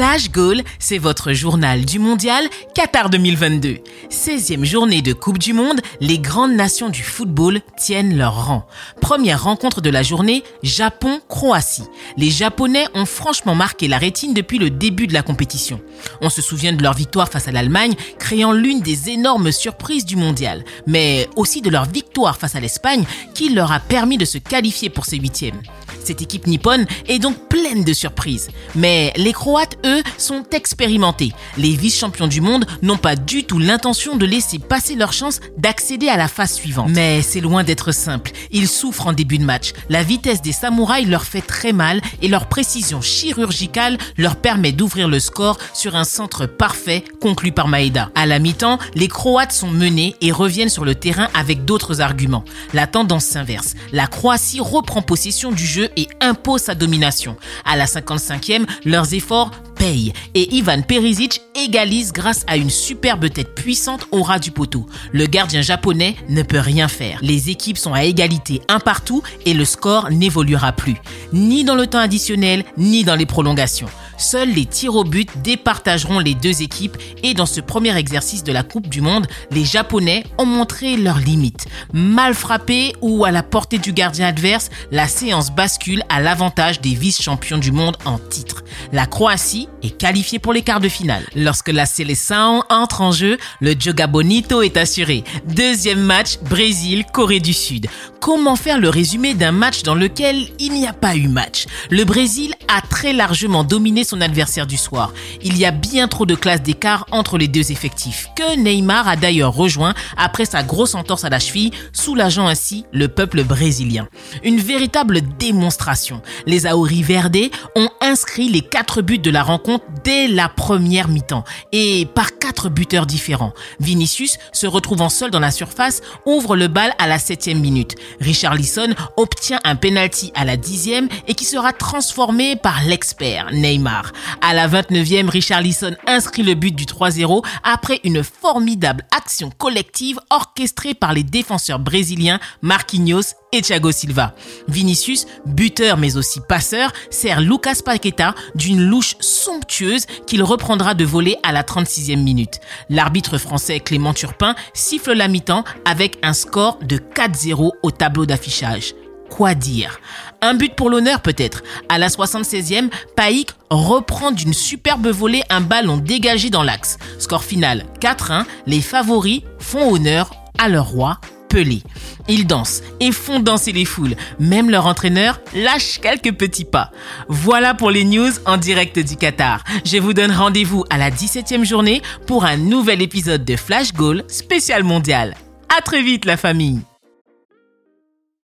Flash Goal, c'est votre journal du mondial Qatar 2022. 16e journée de Coupe du Monde, les grandes nations du football tiennent leur rang. Première rencontre de la journée, Japon-Croatie. Les Japonais ont franchement marqué la rétine depuis le début de la compétition. On se souvient de leur victoire face à l'Allemagne, créant l'une des énormes surprises du mondial, mais aussi de leur victoire face à l'Espagne qui leur a permis de se qualifier pour ces huitièmes. Cette équipe nippone est donc pleine de surprises. Mais les Croates, eux, sont expérimentés. Les vice-champions du monde n'ont pas du tout l'intention de laisser passer leur chance d'accéder à la phase suivante. Mais c'est loin d'être simple. Ils souffrent en début de match. La vitesse des samouraïs leur fait très mal et leur précision chirurgicale leur permet d'ouvrir le score sur un centre parfait conclu par Maeda. À la mi-temps, les Croates sont menés et reviennent sur le terrain avec d'autres arguments. La tendance s'inverse. La Croatie reprend possession du jeu impose sa domination. À la 55e, leurs efforts payent et Ivan Perisic égalise grâce à une superbe tête puissante au ras du poteau. Le gardien japonais ne peut rien faire. Les équipes sont à égalité un partout et le score n'évoluera plus, ni dans le temps additionnel, ni dans les prolongations. Seuls les tirs au but départageront les deux équipes et dans ce premier exercice de la Coupe du Monde, les Japonais ont montré leurs limites. Mal frappé ou à la portée du gardien adverse, la séance bascule à l'avantage des vice-champions du monde en titre. La Croatie est qualifiée pour les quarts de finale. Lorsque la Seleção entre en jeu, le Joga Bonito est assuré. Deuxième match, Brésil-Corée du Sud. Comment faire le résumé d'un match dans lequel il n'y a pas eu match? Le Brésil a très largement dominé son adversaire du soir. Il y a bien trop de classes d'écart entre les deux effectifs, que Neymar a d'ailleurs rejoint après sa grosse entorse à la cheville, soulageant ainsi le peuple brésilien. Une véritable démonstration. Les Auri Verde ont inscrit les quatre buts de la rencontre dès la première mi-temps et par quatre buteurs différents. Vinicius, se retrouvant seul dans la surface, ouvre le bal à la septième minute. Richard Lisson obtient un penalty à la dixième et qui sera transformé par l'expert Neymar. À la 29e, Richard Lisson inscrit le but du 3-0 après une formidable action collective orchestrée par les défenseurs brésiliens Marquinhos et Thiago Silva. Vinicius, buteur mais aussi passeur, sert Lucas Paqueta d'une louche somptueuse qu'il reprendra de voler à la 36e minute. L'arbitre français Clément Turpin siffle la mi-temps avec un score de 4-0 au tableau d'affichage. Quoi dire? Un but pour l'honneur peut-être? À la 76e, Paik reprend d'une superbe volée un ballon dégagé dans l'axe. Score final 4-1, les favoris font honneur à leur roi Ils dansent et font danser les foules. Même leur entraîneur lâche quelques petits pas. Voilà pour les news en direct du Qatar. Je vous donne rendez-vous à la 17e journée pour un nouvel épisode de Flash Goal spécial mondial. À très vite la famille